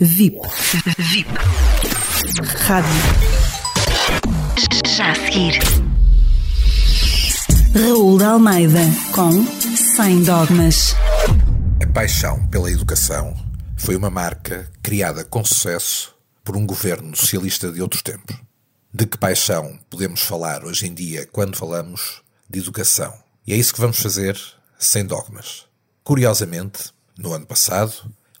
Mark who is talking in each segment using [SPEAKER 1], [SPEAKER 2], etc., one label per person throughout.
[SPEAKER 1] VIP. VIP. Rádio.
[SPEAKER 2] Já a seguir.
[SPEAKER 1] Raul de Almeida com Sem Dogmas.
[SPEAKER 3] A paixão pela educação foi uma marca criada com sucesso por um governo socialista de outros tempos. De que paixão podemos falar hoje em dia quando falamos de educação? E é isso que vamos fazer sem dogmas. Curiosamente, no ano passado,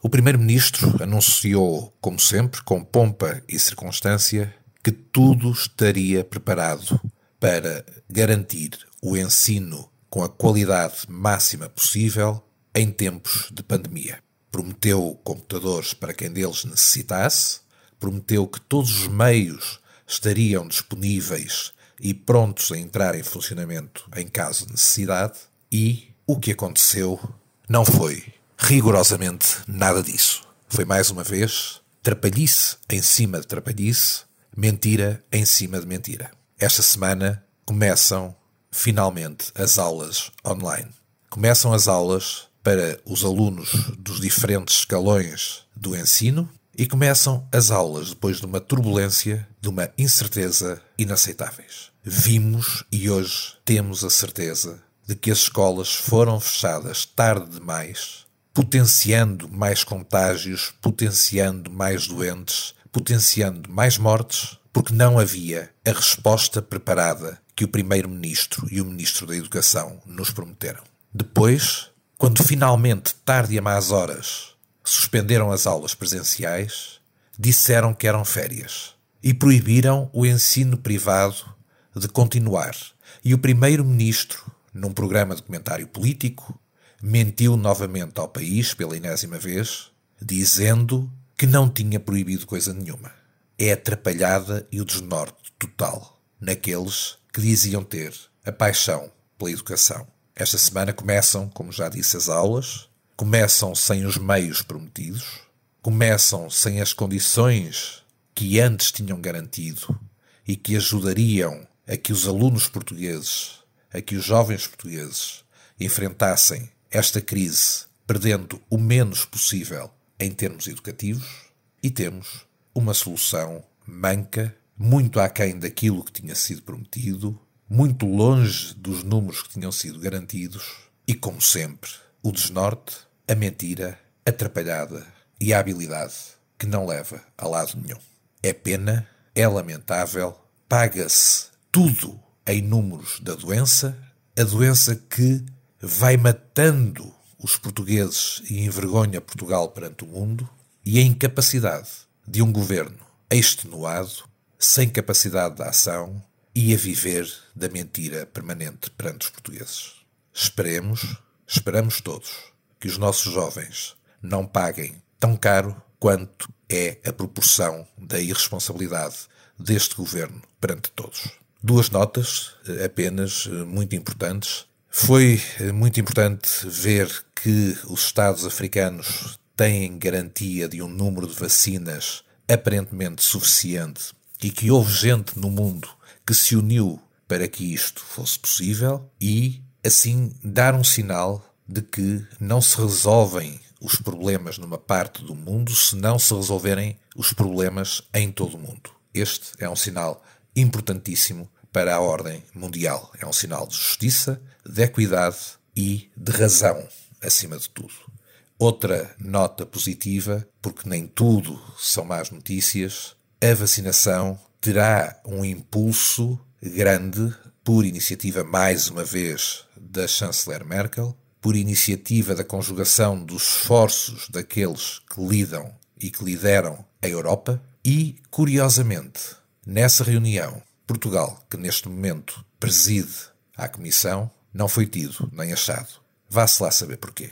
[SPEAKER 3] o Primeiro-Ministro anunciou, como sempre, com pompa e circunstância, que tudo estaria preparado para garantir o ensino com a qualidade máxima possível em tempos de pandemia. Prometeu computadores para quem deles necessitasse, prometeu que todos os meios estariam disponíveis e prontos a entrar em funcionamento em caso de necessidade, e o que aconteceu não foi rigorosamente nada disso. Foi mais uma vez trapalhice em cima de trapalhice, mentira em cima de mentira. Esta semana começam finalmente as aulas online. Começam as aulas para os alunos dos diferentes escalões do ensino e começam as aulas depois de uma turbulência, de uma incerteza inaceitáveis. Vimos e hoje temos a certeza de que as escolas foram fechadas tarde demais, potenciando mais contágios, potenciando mais doentes, potenciando mais mortes, porque não havia a resposta preparada que o Primeiro-Ministro e o Ministro da Educação nos prometeram. Depois, quando finalmente, tarde e a más horas, suspenderam as aulas presenciais, disseram que eram férias e proibiram o ensino privado de continuar. E o Primeiro-Ministro num programa de comentário político, mentiu novamente ao país pela enésima vez, dizendo que não tinha proibido coisa nenhuma. É atrapalhada e o desnorte total naqueles que diziam ter a paixão pela educação. Esta semana começam, como já disse, as aulas, começam sem os meios prometidos, começam sem as condições que antes tinham garantido e que ajudariam a que os alunos portugueses a que os jovens portugueses enfrentassem esta crise perdendo o menos possível em termos educativos e temos uma solução manca, muito aquém daquilo que tinha sido prometido, muito longe dos números que tinham sido garantidos e, como sempre, o desnorte, a mentira, atrapalhada e a habilidade que não leva a lado nenhum. É pena, é lamentável, paga-se tudo em números da doença, a doença que vai matando os portugueses e envergonha Portugal perante o mundo, e a incapacidade de um governo extenuado, sem capacidade de ação e a viver da mentira permanente perante os portugueses. Esperemos, esperamos todos, que os nossos jovens não paguem tão caro quanto é a proporção da irresponsabilidade deste governo perante todos. Duas notas eh, apenas eh, muito importantes. Foi eh, muito importante ver que os Estados africanos têm garantia de um número de vacinas aparentemente suficiente e que houve gente no mundo que se uniu para que isto fosse possível e, assim, dar um sinal de que não se resolvem os problemas numa parte do mundo se não se resolverem os problemas em todo o mundo. Este é um sinal importantíssimo para a ordem mundial. É um sinal de justiça, de equidade e de razão, acima de tudo. Outra nota positiva, porque nem tudo são más notícias, a vacinação terá um impulso grande por iniciativa, mais uma vez, da chanceler Merkel, por iniciativa da conjugação dos esforços daqueles que lidam e que lideram a Europa e, curiosamente, nessa reunião Portugal, que neste momento preside a Comissão, não foi tido nem achado. Vá-se lá saber porquê.